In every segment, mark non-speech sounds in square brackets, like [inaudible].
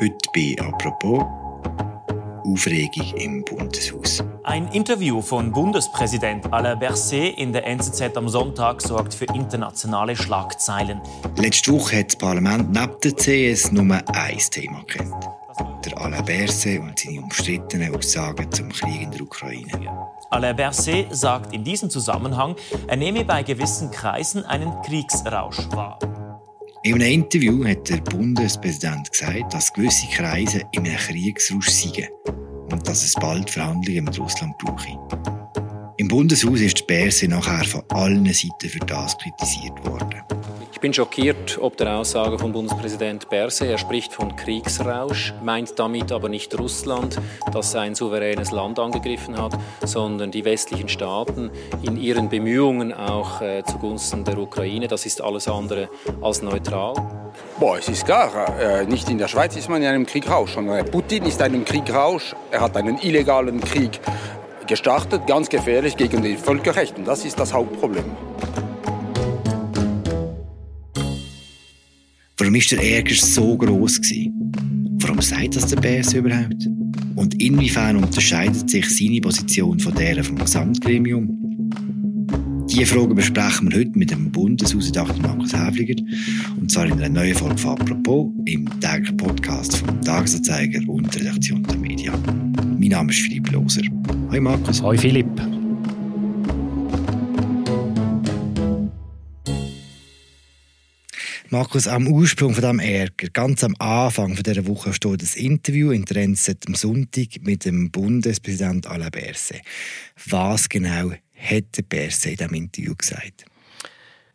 Heute bei «Apropos» Aufregung im Bundeshaus. Ein Interview von Bundespräsident Alain Berset in der NZZ am Sonntag sorgt für internationale Schlagzeilen. Letzte Woche hat das Parlament neben der CS nur ein Thema kennt. Der Alain Berset und seine umstrittenen Aussagen zum Krieg in der Ukraine. Alain Berset sagt in diesem Zusammenhang, er nehme bei gewissen Kreisen einen Kriegsrausch wahr. In einem Interview hat der Bundespräsident gesagt, dass gewisse Kreise in einem Kriegsrausch seien und dass es bald Verhandlungen mit Russland brauche. Im Bundeshaus ist die Berse nachher von allen Seiten für das kritisiert worden bin schockiert ob der Aussage von Bundespräsident Berse. Er spricht von Kriegsrausch, meint damit aber nicht Russland, das sein souveränes Land angegriffen hat, sondern die westlichen Staaten in ihren Bemühungen auch äh, zugunsten der Ukraine. Das ist alles andere als neutral. Boah, es ist klar, äh, nicht in der Schweiz ist man in einem Kriegrausch, sondern Putin ist in einem Kriegrausch. Er hat einen illegalen Krieg gestartet, ganz gefährlich gegen die Völkerrechte. Das ist das Hauptproblem. Warum war der Ärger so groß Warum sagt das der Bärs überhaupt? Und inwiefern unterscheidet sich seine Position von der vom Gesamtgremium? Diese Fragen besprechen wir heute mit dem Bundeshausdachter Markus Häfliger. Und zwar in einer neuen Folge von «Apropos» im täglichen Podcast vom Tagesanzeiger und der Redaktion der Medien. Mein Name ist Philipp Loser. Hi Markus. Hi Philipp. Markus, am Ursprung von diesem Ärger, ganz am Anfang von dieser Woche, steht das Interview in der NZZ am Sonntag mit dem Bundespräsident Alain Berset. Was genau hat der Berset in diesem Interview gesagt?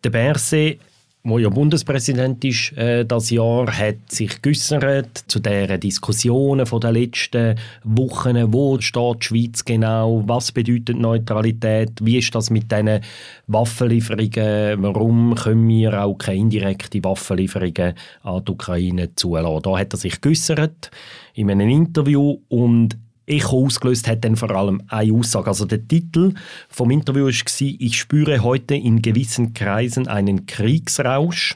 Der Berset wo ja Bundespräsident ist äh, das Jahr, hat sich geäußert zu den Diskussionen von den letzten Wochen. Wo steht die Schweiz genau? Was bedeutet Neutralität? Wie ist das mit diesen Waffenlieferungen? Warum können wir auch keine indirekten Waffenlieferungen an die Ukraine zulassen? Da hat er sich geäußert in einem Interview und Echo ausgelöst hat dann vor allem eine Aussage. Also der Titel vom Interview war «Ich spüre heute in gewissen Kreisen einen Kriegsrausch».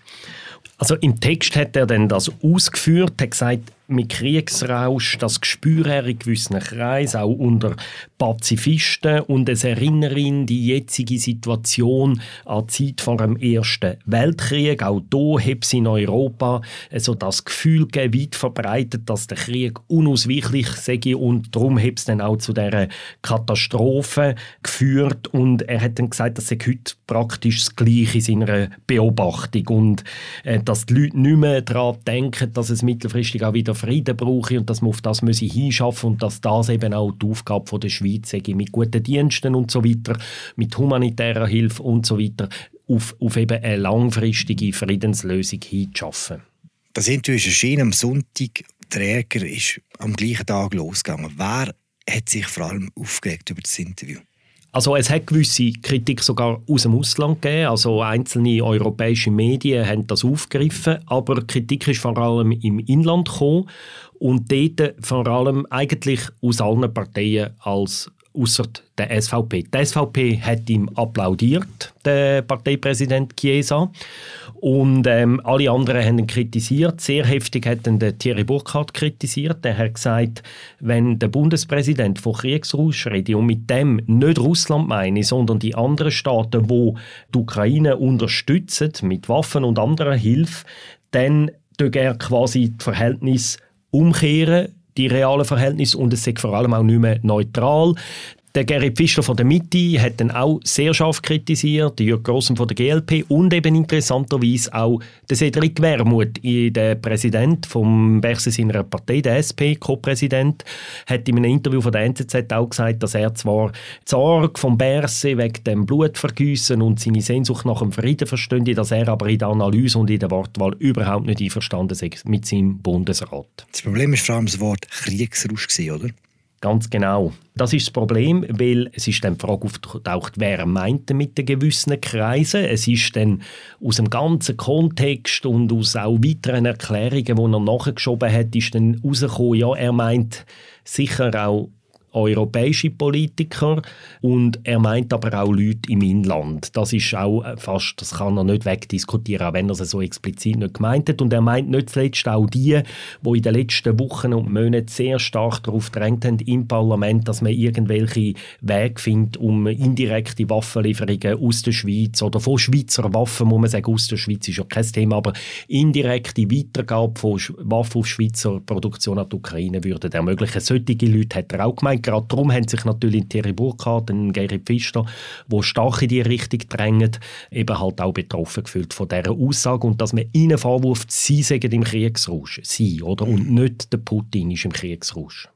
Also im Text hat er dann das ausgeführt, hat gesagt, mit Kriegsrausch, das Gespür in gewissen Kreisen, auch unter Pazifisten. Und es erinnert ihn die jetzige Situation an die Zeit vor dem Ersten Weltkrieg. Auch hier hat es in Europa also das Gefühl gegeben, weit verbreitet, dass der Krieg unausweichlich sei und darum hat es dann auch zu dieser Katastrophe geführt. Und er hat dann gesagt, dass sei heute praktisch das Gleiche in seiner Beobachtung und äh, dass die Leute nicht mehr daran denken, dass es mittelfristig auch wieder Frieden brauche und dass man auf das müsse hinschaffen und dass das eben auch die Aufgabe der Schweiz sei, mit guten Diensten und so weiter, mit humanitärer Hilfe und so weiter, auf, auf eben eine langfristige Friedenslösung hinzuschaffen. Das Interview ist erschienen am Sonntag. Der Ärger ist am gleichen Tag losgegangen. Wer hat sich vor allem aufgeregt über das Interview? Also es hat gewisse Kritik sogar aus dem Ausland gegeben, also einzelne europäische Medien haben das aufgegriffen, aber Kritik ist vor allem im Inland gekommen. Und dort vor allem eigentlich aus allen Parteien als außer der SVP. Die SVP hat ihm applaudiert, der Parteipräsident Chiesa. Und ähm, alle anderen haben ihn kritisiert. Sehr heftig hat ihn der Thierry Burkhardt kritisiert. Der hat gesagt, wenn der Bundespräsident von Kriegsrausch redet und mit dem nicht Russland meine, sondern die anderen Staaten, wo die Ukraine unterstützen mit Waffen und anderer Hilfe, dann er quasi das Verhältnis umkehren die realen Verhältnisse und es ist vor allem auch nicht mehr neutral. Der Gerrit Fischer von der Mitte hat dann auch sehr scharf kritisiert, Jörg Grossen von der GLP und eben interessanterweise auch der Cedric Wermuth, der Präsident vom Berse seiner Partei, der SP, Co-Präsident, hat in einem Interview von der NZZ auch gesagt, dass er zwar die Sorge vom Berse wegen dem Blutvergießen und seine Sehnsucht nach dem Frieden verstünde, dass er aber in der Analyse und in der Wortwahl überhaupt nicht einverstanden sei mit seinem Bundesrat. Das Problem ist vor allem das Wort Kriegsrausch, oder? Ganz genau. Das ist das Problem, weil es ist dann die Frage aufgetaucht, wer meint mit den gewissen Kreisen. Es ist dann aus dem ganzen Kontext und aus auch weiteren Erklärungen, die er nachgeschoben hat, ist dann herausgekommen, ja, er meint sicher auch europäische Politiker und er meint aber auch Leute im Inland. Das ist auch fast, das kann er nicht wegdiskutieren, auch wenn er es so explizit nicht gemeint hat. Und er meint nicht zuletzt auch die, die in den letzten Wochen und Monaten sehr stark darauf drängt haben im Parlament, dass man irgendwelche Wege findet, um indirekte Waffenlieferungen aus der Schweiz oder von Schweizer Waffen, muss man sagen, aus der Schweiz ist ja kein Thema, aber indirekte Weitergabe von Waffen auf Schweizer Produktion an die Ukraine würden ermöglichen. Solche Leute hat er auch gemeint. Gerade darum haben sich natürlich Thierry Burkhardt und Gerrit Pfister, die stark in diese Richtung drängen, eben halt auch betroffen gefühlt von dieser Aussage und dass man ihnen vorwirft, sie sagen im Kriegsrausch. Sie, oder? Und mhm. nicht der Putin ist im Kriegsrausch.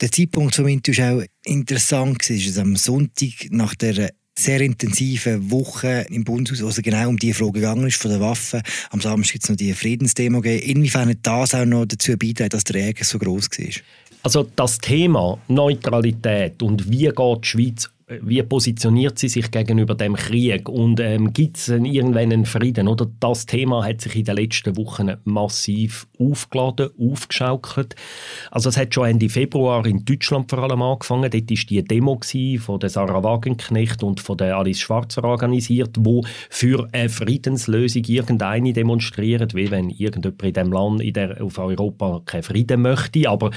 Der Zeitpunkt zum Interview war auch interessant. Es war am Sonntag nach der sehr intensiven Woche im Bundeshaus, wo es genau um die Frage gegangen ist von den Waffen. Am Samstag gibt es noch die Friedensdemo gegeben. Inwiefern hat das auch noch dazu beitragen, dass der Ärger so groß war? Also das Thema Neutralität und wie geht die Schweiz wie positioniert sie sich gegenüber dem Krieg und ähm, gibt es irgendwann einen Frieden? Oder das Thema hat sich in den letzten Wochen massiv aufgeladen, aufgeschaukelt. Also es hat schon Ende Februar in Deutschland vor allem angefangen. Dort war die Demo von der Sarah Wagenknecht und von der Alice Schwarzer organisiert, wo für eine Friedenslösung irgendeine demonstrieren, wie wenn irgendjemand in dem Land, in der, auf Europa keinen Frieden möchte. Aber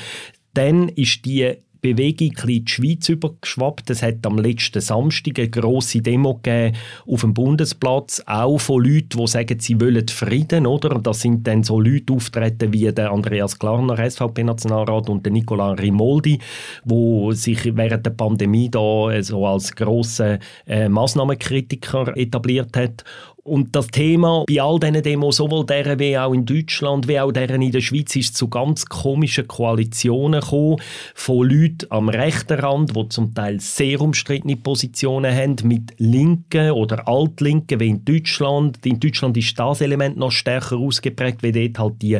dann ist die Bewegung in die Schweiz übergeschwappt. Es hat am letzten Samstag eine grosse Demo gegeben auf dem Bundesplatz, auch von Leuten, die sagen, sie wollen Frieden, oder? Das sind dann so Leute auftreten wie der Andreas Klarner, SVP-Nationalrat, und der Nicola Rimoldi, wo sich während der Pandemie da so als grosse äh, Massnahmenkritiker etabliert hat. Und das Thema bei all diesen Demos, sowohl deren wie auch in Deutschland, wie auch deren in der Schweiz, ist zu ganz komischen Koalitionen gekommen, von Leuten am rechten Rand, die zum Teil sehr umstrittene Positionen haben, mit Linken oder Altlinken, wie in Deutschland. In Deutschland ist das Element noch stärker ausgeprägt, weil dort halt die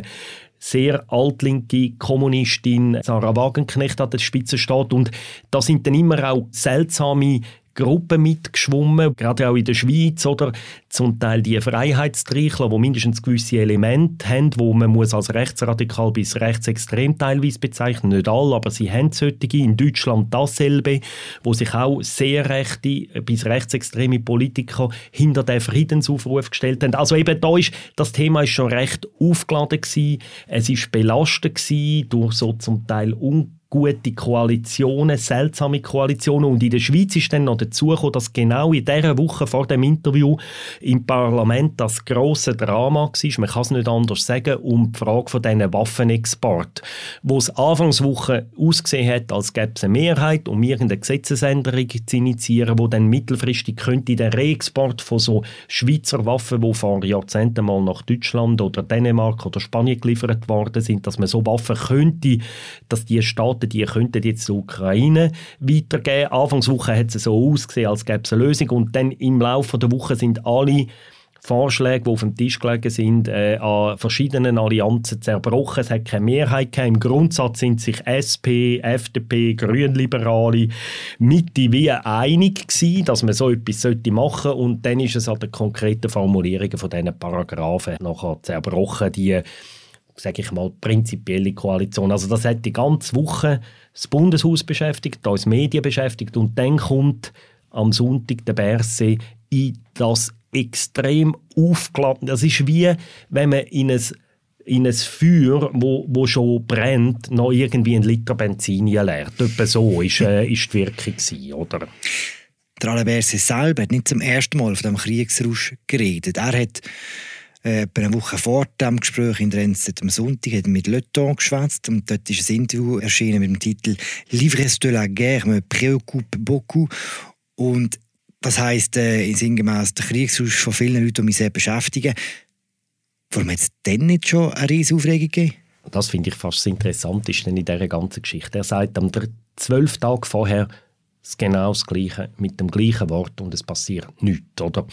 sehr altlinke Kommunistin Sarah Wagenknecht an der Spitze steht. Und da sind dann immer auch seltsame Gruppen mitgeschwommen, gerade auch in der Schweiz, oder? Zum Teil die Freiheitstrichler, die mindestens gewisse Elemente haben, wo man muss als rechtsradikal bis rechtsextrem teilweise bezeichnen, nicht alle, aber sie haben solche, in Deutschland dasselbe, wo sich auch sehr rechte bis rechtsextreme Politiker hinter den Friedensaufruf gestellt haben. Also eben da ist, das Thema ist schon recht aufgeladen gewesen, es ist belastet gewesen durch so zum Teil un gute Koalitionen, seltsame Koalitionen. Und in der Schweiz ist dann noch dazu gekommen, dass genau in dieser Woche vor dem Interview im Parlament das große Drama war, man kann es nicht anders sagen, um die Frage von diesen Waffenexport. Wo es Anfangswoche ausgesehen hat, als gäbe es eine Mehrheit, um irgendeine Gesetzesänderung zu initiieren, wo dann mittelfristig könnte der Reexport von so Schweizer Waffen, die vor Jahrzehnten mal nach Deutschland oder Dänemark oder Spanien geliefert worden sind, dass man so Waffen könnte, dass die Staaten Staaten, die könnten jetzt die Ukraine weitergeben. Anfangswoche hat es so ausgesehen, als gäbe es eine Lösung und dann im Laufe der Woche sind alle Vorschläge, die auf dem Tisch gelegen sind, äh, an verschiedenen Allianzen zerbrochen. Es hat keine Mehrheit gegeben. Im Grundsatz sind sich SP, FDP, Grünliberale, Mitte wie einig gewesen, dass man so etwas machen sollte. Und dann ist es an den konkreten Formulierungen von diesen Paragraphen nachher zerbrochen, die sage ich mal, prinzipielle Koalition. Also das hat die ganze Woche das Bundeshaus beschäftigt, uns Medien beschäftigt und dann kommt am Sonntag der Berse in das extrem aufgeladen. Das ist wie, wenn man in ein in ein Feuer, wo, wo schon brennt, noch irgendwie einen Liter Benzin leert. Etwa so ist, äh, ist die Wirkung gewesen, oder? Der Alain Berset selber hat nicht zum ersten Mal von dem Kriegsrausch geredet. Er hat äh, eine Woche vor dem Gespräch in NZZ am Sonntag hat mit Le Temps geschwätzt und dort ist ein Interview erschienen mit dem Titel «L'ivresse de la guerre me préoccupe beaucoup» und das heisst äh, sinngemäß der Kriegsrausch von vielen Leuten, die mich sehr beschäftigen. Warum hat es denn nicht schon eine riesige Aufregung gegeben? Das finde ich fast das Interessanteste in dieser ganzen Geschichte. Er sagt am zwölf Tage vorher genau das Gleiche mit dem gleichen Wort und es passiert nichts, oder?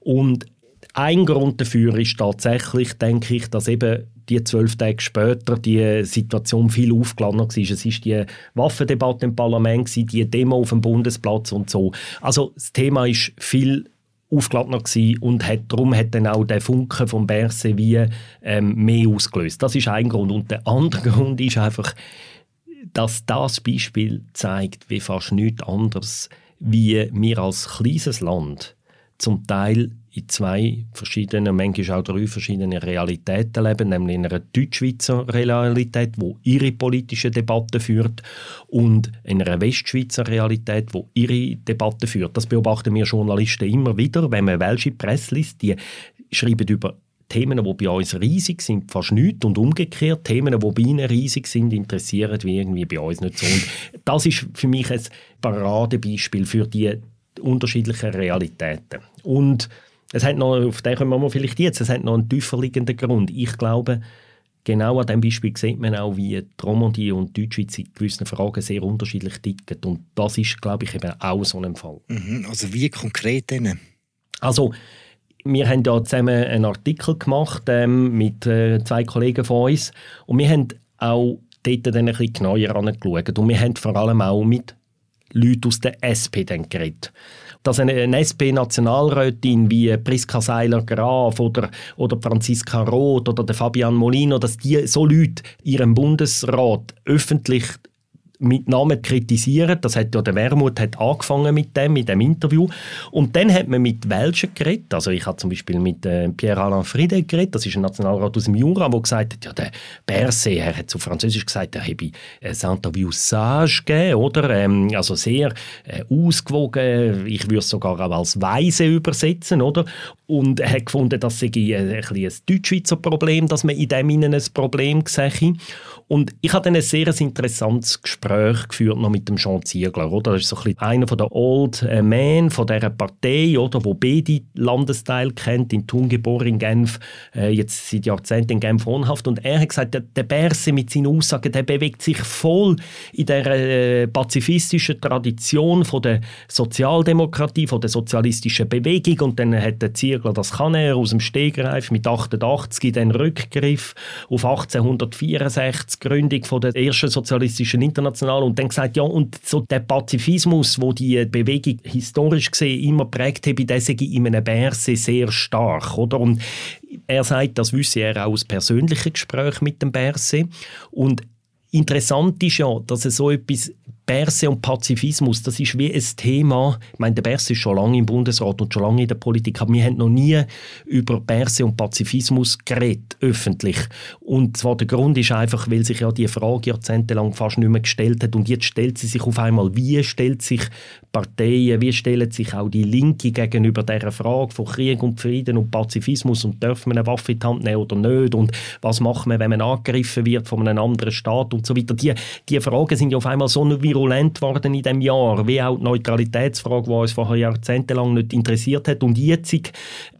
Und ein Grund dafür ist tatsächlich, denke ich, dass eben die zwölf Tage später die Situation viel aufgeladener war. Es war die Waffendebatte im Parlament, die Demo auf dem Bundesplatz und so. Also das Thema ist viel aufgeladener und hat, darum hat dann auch der Funke vom Berse wie ähm, mehr ausgelöst. Das ist ein Grund. Und der andere [laughs] Grund ist einfach, dass das Beispiel zeigt, wie fast nichts anderes, wie wir als kleines Land zum Teil in zwei verschiedenen, manchmal auch drei verschiedenen Realitäten leben, nämlich in einer Deutschschweizer Realität, wo ihre politische Debatte führt, und in einer Westschweizer Realität, wo ihre Debatte führt. Das beobachten wir Journalisten immer wieder, wenn man welche Presse liest, die schreiben über Themen, die bei uns riesig sind, fast nichts. Und umgekehrt, Themen, die bei ihnen riesig sind, interessieren wie irgendwie bei uns nicht so. Und das ist für mich ein Paradebeispiel für die unterschiedlichen Realitäten. Und es hat noch, auf den kommen wir vielleicht jetzt, es hat noch einen tiefer liegenden Grund. Ich glaube, genau an diesem Beispiel sieht man auch, wie die Romandie und die Deutschschweiz in gewissen Fragen sehr unterschiedlich ticken. Und das ist, glaube ich, eben auch so ein Fall. Mhm, also wie konkret denn? Also, wir haben ja zusammen einen Artikel gemacht ähm, mit äh, zwei Kollegen von uns und wir haben auch dort dann ein bisschen genauer angeschaut und wir haben vor allem auch mit Leuten aus der SP dann geredet. Dass eine, eine SP-Nationalrätin wie Priska Seiler-Graf oder, oder Franziska Roth oder der Fabian Molino, dass die so Leute ihrem Bundesrat öffentlich mit Namen kritisieren. Das hat ja der Wermut hat angefangen mit dem, mit dem Interview. Und dann hat man mit Welschen geredet. Also ich habe zum Beispiel mit äh, Pierre-Alain Friede geredet. Das ist ein Nationalrat aus dem Jura, der gesagt hat, ja, der Berset, er hat zu Französisch gesagt, er habe ein Interview sage gegeben, oder? Ähm, also sehr äh, ausgewogen. Ich würde es sogar auch als weise übersetzen, oder? Und er hat gefunden, das sei ein, ein, ein Deutschschweizer Problem, dass man in dem ein Problem sehe. Und ich hatte ein sehr interessantes Gespräch geführt noch mit dem Jean Ziegler. Oder? Das ist so ein einer der Old äh, Men von dieser Partei, oder, wo beide Landesteile kennt, in Thun geboren, in Genf, äh, jetzt seit Jahrzehnten in Genf wohnhaft. Und er hat gesagt, der, der Berse mit seinen Aussagen, der bewegt sich voll in der äh, pazifistischen Tradition von der Sozialdemokratie, von der sozialistischen Bewegung. Und dann hat der Ziegler, das kann er aus dem Stegreif mit 88 den Rückgriff auf 1864 Gründung von der ersten sozialistischen Internationalen und dann gesagt, ja, und so der Pazifismus, wo die Bewegung historisch gesehen immer prägt hat, der sei in einem Berse sehr stark, oder? Und er sagt, das wüsste er auch aus persönlichen Gesprächen mit dem Berse und Interessant ist ja, dass es so etwas Berse und Pazifismus, das ist wie ein Thema. Ich meine, der Berse ist schon lange im Bundesrat und schon lange in der Politik, aber wir haben noch nie über Berse und Pazifismus geredet, öffentlich. Und zwar der Grund ist einfach, weil sich ja die Frage jahrzehntelang fast nicht mehr gestellt hat und jetzt stellt sie sich auf einmal. Wie stellt sich Parteien, wie stellen sich auch die Linke gegenüber dieser Frage von Krieg und Frieden und Pazifismus und dürfen wir eine Waffe in die Hand nehmen oder nicht und was macht man, wenn man angegriffen wird von einem anderen Staat und so weiter. Die, die Fragen sind ja auf einmal so virulent virulent worden in dem Jahr, wie auch die Neutralitätsfrage, die uns vorher jahrzehntelang nicht interessiert hat. Und jetzt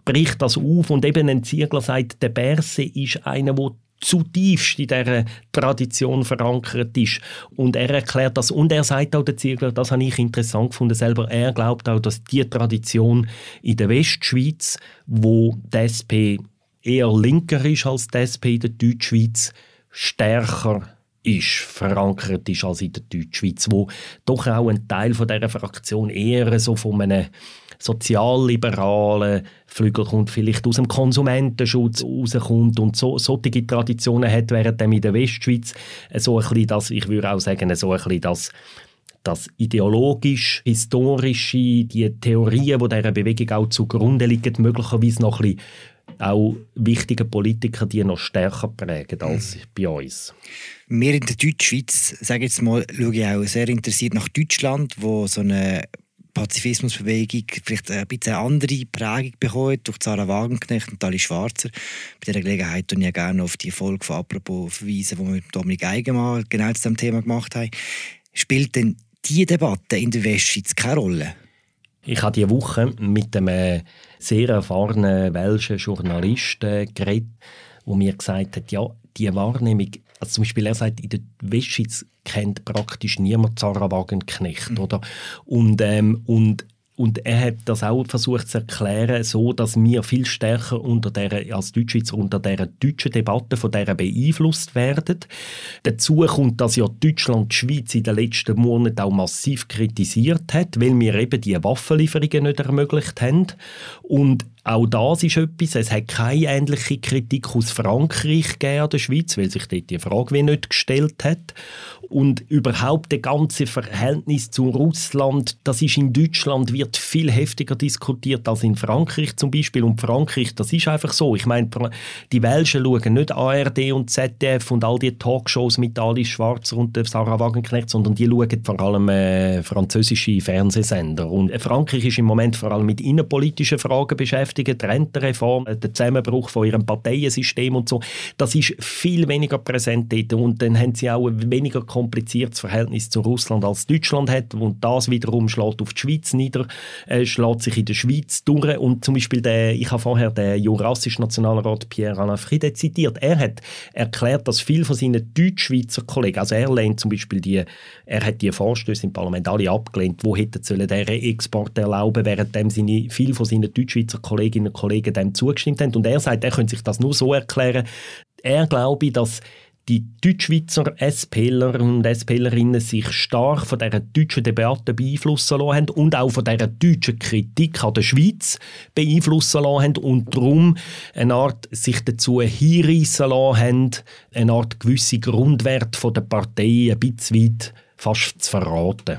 bricht das auf und eben ein Ziegler sagt, der Berse ist einer, der zutiefst in dieser Tradition verankert ist. Und er erklärt das. Und er sagt auch, der Ziegler, das habe ich interessant gefunden selber, er glaubt auch, dass die Tradition in der Westschweiz, wo die SP eher linker ist als die SP in der Deutschschweiz, stärker ist, verankert ist als in der Deutschschweiz, wo doch auch ein Teil von dieser Fraktion eher so von einem sozialliberalen Flügel kommt, vielleicht aus dem Konsumentenschutz rauskommt und so, solche Traditionen hat, während in der Westschweiz so ein bisschen das, ich würde auch sagen, so ein bisschen das das ideologisch-historische, die Theorien, die dieser Bewegung auch zugrunde liegen, möglicherweise noch ein bisschen auch wichtige Politiker, die noch stärker prägen als mhm. bei uns. Wir in der Deutschschweiz, sage jetzt mal, schaue ich auch sehr interessiert nach Deutschland, wo so eine Pazifismusbewegung vielleicht ein bisschen andere Prägung bekommt durch Sarah Wagenknecht und Ali Schwarzer. Bei dieser Gelegenheit tun ich gerne auf die Folge von «Apropos» verweisen, die wir mit Dominik Eigenmann genau zu diesem Thema gemacht haben. Spielt denn diese Debatte in der Westschweiz keine Rolle? Ich habe diese Woche mit einem sehr erfahrenen welschen Journalisten geredet, der mir gesagt hat, ja, die Wahrnehmung, also zum Beispiel er sagt, in der Westschweiz kennt praktisch niemand Zara Wagenknecht, mhm. oder? Und, ähm, und und er hat das auch versucht zu erklären, so dass wir viel stärker unter der, als Deutschschweizer unter der deutschen Debatte von der beeinflusst werden. Dazu kommt, dass ja Deutschland die Schweiz in den letzten Monaten auch massiv kritisiert hat, weil wir eben die Waffenlieferungen nicht ermöglicht haben. Und auch das ist etwas. Es hat keine ähnliche Kritik aus Frankreich gegeben an der Schweiz, weil sich dort die Frage wie nicht gestellt hat. Und überhaupt das ganze Verhältnis zu Russland, das ist in Deutschland wird viel heftiger diskutiert als in Frankreich zum Beispiel. Und Frankreich, das ist einfach so. Ich meine, die Welschen schauen nicht ARD und ZDF und all die Talkshows mit Alice Schwarzer und Sarah Wagenknecht, sondern die schauen vor allem äh, französische Fernsehsender. Und Frankreich ist im Moment vor allem mit innenpolitischen Fragen beschäftigt, Rentenreform, der Zusammenbruch von ihrem Parteiensystem und so. Das ist viel weniger präsent dort. Und dann haben sie auch weniger kompliziertes Verhältnis zu Russland als Deutschland hat und das wiederum schlägt auf die Schweiz nieder, äh, schlägt sich in der Schweiz durch und zum Beispiel der, ich habe vorher den jurassischen Nationalrat Pierre-Alain Friede zitiert, er hat erklärt, dass viele von seinen Deutschschweizer Kollegen, also er lehnt zum Beispiel die, er hat die Vorstöße im Parlament alle abgelehnt, wo hätten sollen der Export erlauben, während seine, viele von seinen Deutschschweizer Kolleginnen und Kollegen dem zugestimmt haben und er sagt, er könnte sich das nur so erklären, er glaube, dass die Deutschschweizer SPler und SPlerinnen sich stark von dieser deutschen Debatte beeinflussen lassen haben und auch von dieser deutschen Kritik an der Schweiz beeinflussen lassen haben und darum eine Art sich dazu hinreissen lassen haben, eine Art gewisse Grundwert von der Partei ein bisschen weit fast zu verraten.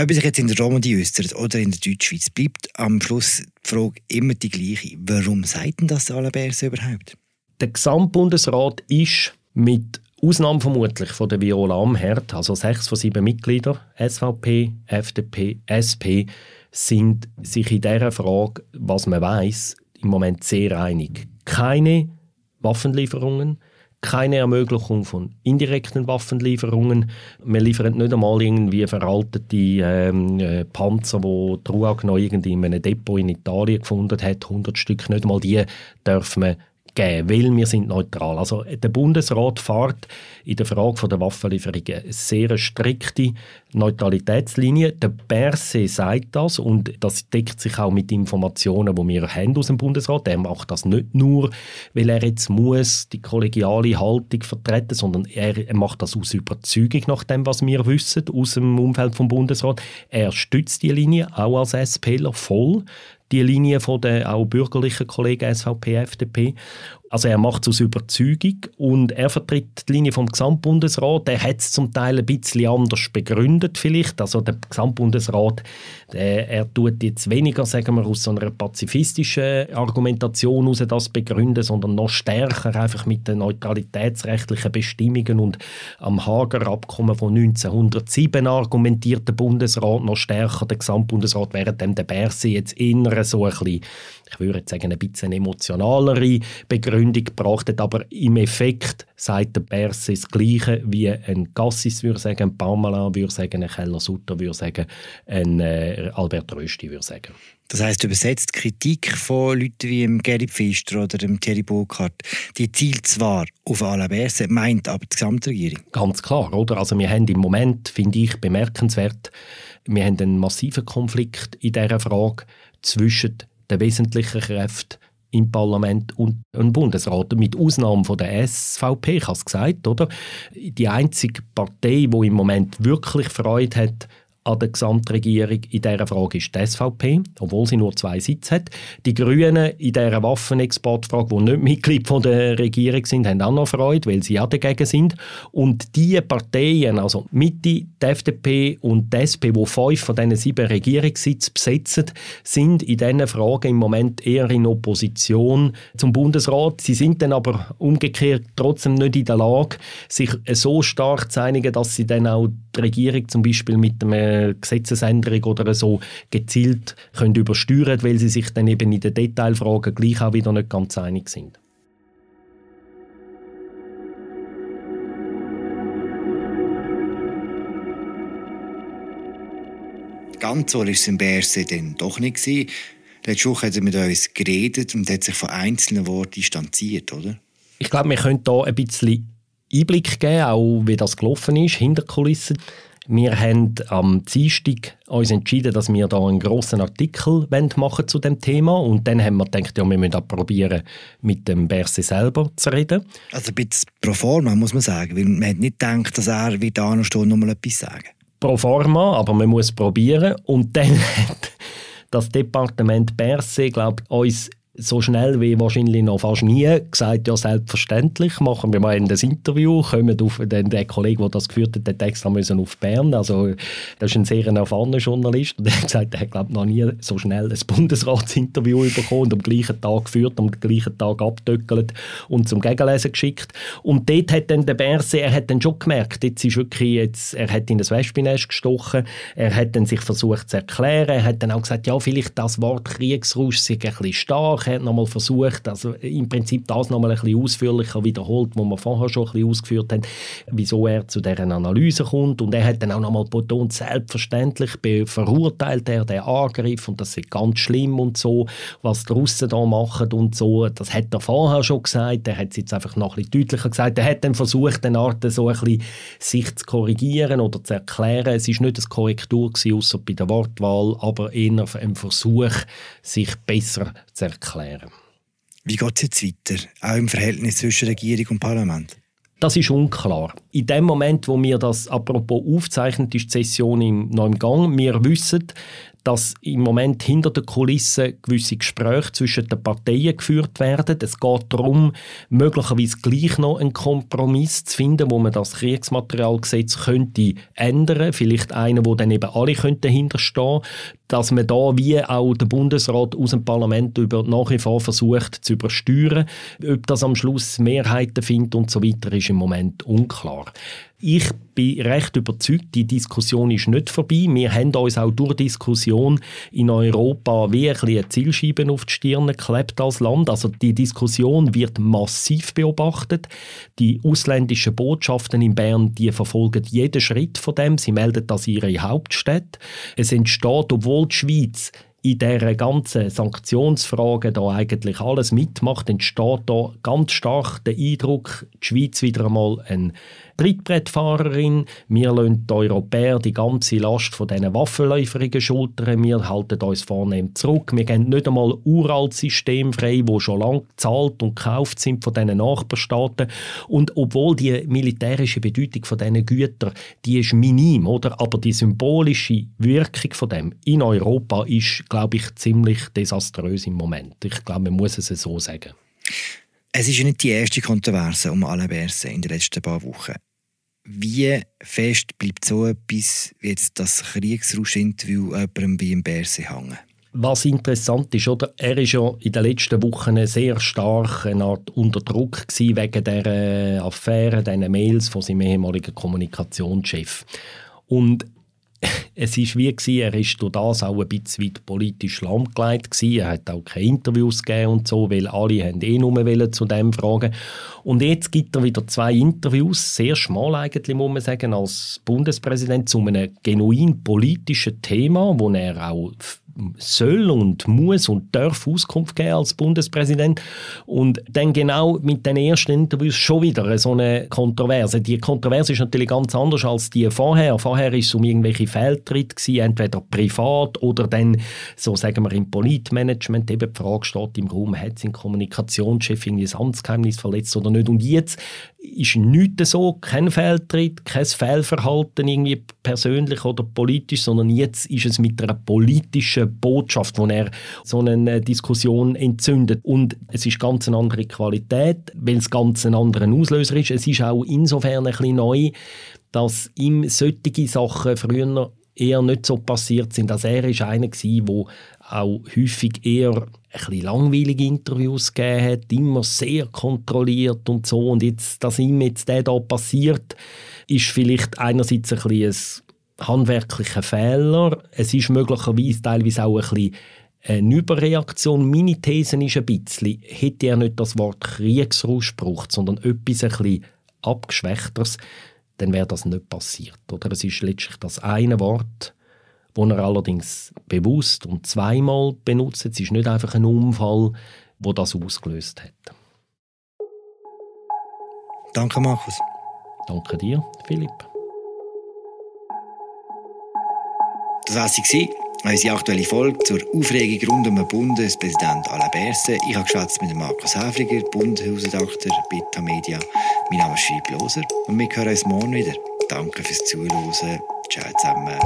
Ob sich jetzt in der Romandie äußert oder in der Deutschschweiz, bleibt am Schluss die Frage immer die gleiche. Warum sagt denn das Alaberse überhaupt? Der Gesamtbundesrat ist mit Ausnahme vermutlich von der Viola Amherd, also sechs von sieben Mitgliedern, SVP, FDP, SP, sind sich in dieser Frage, was man weiß, im Moment sehr einig. Keine Waffenlieferungen, keine Ermöglichung von indirekten Waffenlieferungen. Wir liefern nicht einmal irgendwie veraltete ähm, äh, Panzer, die die RUAG noch irgendwie in einem Depot in Italien gefunden hat. 100 Stück, nicht einmal die dürfen wir geben, weil wir sind neutral. Also der Bundesrat fährt in der Frage der Waffenlieferungen eine sehr strikte Neutralitätslinie. Der Berse sagt das und das deckt sich auch mit Informationen, die wir haben aus dem Bundesrat. Er macht das nicht nur, weil er jetzt muss die kollegiale Haltung vertreten, sondern er macht das aus Überzeugung nach dem, was wir wissen aus dem Umfeld vom Bundesrat. Er stützt die Linie auch als SPler voll die Linie von den auch bürgerlichen Kollegen SVP, FDP. Also er macht es aus Überzeugung und er vertritt die Linie vom Gesamtbundesrat. Er hat es zum Teil ein bisschen anders begründet vielleicht. Also der Gesamtbundesrat, der, er tut jetzt weniger, sagen wir, aus so einer pazifistischen Argumentation heraus das begründen, sondern noch stärker einfach mit den neutralitätsrechtlichen Bestimmungen und am Hager Abkommen von 1907 argumentiert der Bundesrat noch stärker, der Gesamtbundesrat, während dem der Berse jetzt eher so ein bisschen ich würde jetzt sagen, ein bisschen emotionalere Begründung gebracht hat, aber im Effekt sagt der Berse das Gleiche, wie ein Gassis würde sagen, ein Parmelin würde sagen, ein Keller Sutter würde sagen, ein äh, Albert Rösti würde sagen. Das heißt übersetzt Kritik von Leuten wie dem Gary Pfister oder dem Thierry Burkhardt, die zielt zwar auf Alain Berset, meint aber die Gesamtregierung. Ganz klar, oder? Also wir haben im Moment, finde ich, bemerkenswert, wir haben einen massiven Konflikt in dieser Frage zwischen den wesentlichen Kräften im Parlament und im Bundesrat, mit Ausnahme von der SVP, ich habe es gesagt, oder? Die einzige Partei, die im Moment wirklich Freude hat an der Gesamtregierung in dieser Frage ist die SVP, obwohl sie nur zwei Sitze hat. Die Grünen in dieser Waffenexportfrage, die nicht Mitglied von der Regierung sind, haben auch noch Freude, weil sie ja dagegen sind. Und diese Parteien, also Mitte, die FDP und die SP, die fünf von diesen sieben Regierungssitzen besetzen, sind in diesen Fragen im Moment eher in Opposition zum Bundesrat. Sie sind dann aber umgekehrt trotzdem nicht in der Lage, sich so stark zu einigen, dass sie dann auch die Regierung zum Beispiel mit einem Gesetzesänderung oder so gezielt können übersteuern weil sie sich dann eben in den Detailfragen gleich auch wieder nicht ganz einig sind. Ganz so war es im BRC dann doch nicht. Gewesen. Letzte Woche hat er mit uns geredet und hat sich von einzelnen Worten distanziert, oder? Ich glaube, wir können hier ein bisschen Einblick geben, auch wie das gelaufen ist, hinter Kulissen. Wir haben am Dienstag uns entschieden, dass wir da einen grossen Artikel machen zu dem Thema und dann haben wir gedacht, ja, wir müssen auch probieren, mit dem Berse selber zu reden. Also ein bisschen pro forma, muss man sagen, weil man hat nicht gedacht, dass er wie da noch mal etwas sagen. Pro forma, aber man muss probieren und dann [laughs] hat das Departement Berse, glaube uns so schnell wie wahrscheinlich noch fast nie gesagt, ja selbstverständlich, machen wir mal ein Interview, kommen auf, den, der Kollege, der das geführt hat, den Text müssen auf Bern, also das ist ein sehr erfahrener Journalist und der hat gesagt, er hat glaube noch nie so schnell ein Bundesratsinterview bekommen und am gleichen Tag geführt, am gleichen Tag abdöckelt und zum Gegenlesen geschickt. Und dort hat dann der Berse, er hat dann schon gemerkt, jetzt ist wirklich, jetzt, er hat in das Wespennest gestochen, er hat dann sich versucht zu erklären, er hat dann auch gesagt, ja vielleicht das Wort Kriegsrausch sei ein bisschen stark, Bach hat nochmal versucht, also im Prinzip das nochmal ein bisschen ausführlicher wiederholt, was wir vorher schon ein bisschen ausgeführt haben, wieso er zu deren Analyse kommt. Und er hat dann auch nochmal betont, selbstverständlich verurteilt er den Angriff und das ist ganz schlimm und so, was die Russen da machen und so. Das hat er vorher schon gesagt, er hat es jetzt einfach noch ein bisschen deutlicher gesagt. Er hat dann versucht, den Art so ein bisschen sich zu korrigieren oder zu erklären. Es ist nicht eine Korrektur gewesen, außer bei der Wortwahl, aber eher ein Versuch, sich besser zu erklären erklären. Wie geht es jetzt weiter, auch im Verhältnis zwischen Regierung und Parlament? Das ist unklar. In dem Moment, wo wir das apropos aufzeichnen, ist die Session im, noch im Gang. Wir wissen, dass im Moment hinter den Kulissen gewisse Gespräche zwischen den Parteien geführt werden. Es geht darum, möglicherweise gleich noch einen Kompromiss zu finden, wo man das Kriegsmaterialgesetz könnte ändern, vielleicht einen, wo dann eben alle könnten hinterstehen, dass man da wie auch der Bundesrat aus dem Parlament über nach wie vor versucht zu übersteuern. Ob das am Schluss Mehrheiten findet und so weiter, ist im Moment unklar. Ich bin recht überzeugt, die Diskussion ist nicht vorbei. Wir haben uns auch durch Diskussion in Europa wie ein eine Zielscheibe auf die Stirn geklebt als Land. Also die Diskussion wird massiv beobachtet. Die ausländischen Botschaften in Bern, die verfolgen jeden Schritt von dem. Sie melden das ihre Hauptstadt. Es entsteht, obwohl die Schweiz in dieser ganzen Sanktionsfrage da eigentlich alles mitmacht, entsteht da ganz stark der Eindruck, die Schweiz wieder einmal ein Trittbrettfahrerin. Wir lassen die Europäer die ganze Last von diesen Waffenlieferungen schultern. Wir halten uns vornehm zurück. Wir geben nicht einmal uralt System frei, wo schon lange gezahlt und gekauft sind von diesen Nachbarstaaten. Und obwohl die militärische Bedeutung von diesen Gütern, die ist minim, oder? Aber die symbolische Wirkung von dem in Europa ist, glaube ich, ziemlich desaströs im Moment. Ich glaube, man muss es so sagen. Es ist ja nicht die erste Kontroverse um Alain Berset in den letzten paar Wochen. Wie fest bleibt so etwas wie jetzt das Kriegsrausch-Interview jemandem wie im Berset hängen? Was interessant ist, oder? er ist ja in den letzten Wochen sehr stark eine Art unter Druck wegen der Affäre, diesen Mails von seinem ehemaligen Kommunikationschef. Und es ist wie gewesen, er ist durch das auch ein bisschen politisch lahmgelegt gewesen. Er hat auch keine Interviews gegeben und so, weil alle haben eh nur zu dem fragen. Und jetzt gibt er wieder zwei Interviews, sehr schmal eigentlich, muss man sagen, als Bundespräsident zu einem genuin politischen Thema, wo er auch soll und muss und darf Auskunft geben als Bundespräsident. Und dann genau mit den ersten Interviews schon wieder so eine Kontroverse. Die Kontroverse ist natürlich ganz anders als die vorher. Vorher ist es um irgendwelche Fehltritte entweder privat oder dann, so sagen wir, im Politmanagement. Eben die Frage steht im Raum, hat sein Kommunikationschef irgendwie das Amtsgeheimnis verletzt oder nicht? Und jetzt ist nichts so, kein Fehltritt, kein Fehlverhalten irgendwie persönlich oder politisch, sondern jetzt ist es mit einer politischen Botschaft, wo er so eine Diskussion entzündet. Und es ist ganz eine andere Qualität, weil es ganz ein anderer Auslöser ist. Es ist auch insofern ein bisschen neu, dass ihm solche Sachen früher eher nicht so passiert sind. Also er ist einer der auch häufig eher ein bisschen langweilige Interviews gegeben hat, immer sehr kontrolliert und so. Und jetzt, dass ihm jetzt der da passiert, ist vielleicht einerseits ein bisschen ein handwerklicher Fehler. Es ist möglicherweise teilweise auch ein bisschen eine Überreaktion. Meine These ist ein bisschen, hätte er nicht das Wort Kriegsrausch gebraucht, sondern etwas ein bisschen abgeschwächteres, dann wäre das nicht passiert. Oder es ist letztlich das eine Wort, das er allerdings bewusst und zweimal benutzt. Es ist nicht einfach ein Unfall, wo das ausgelöst hat. Danke, Markus. Danke dir, Philipp. Das war sie, unsere aktuelle Folge zur Aufregung rund um den Bundespräsident Alain Berset. Ich habe geschwätzt mit Markus Häfliger, Bundeshausredakteur bei Tamedia. Mein Name ist Philipp Loser und wir hören uns morgen wieder. Danke fürs Zuhören. Ciao zusammen.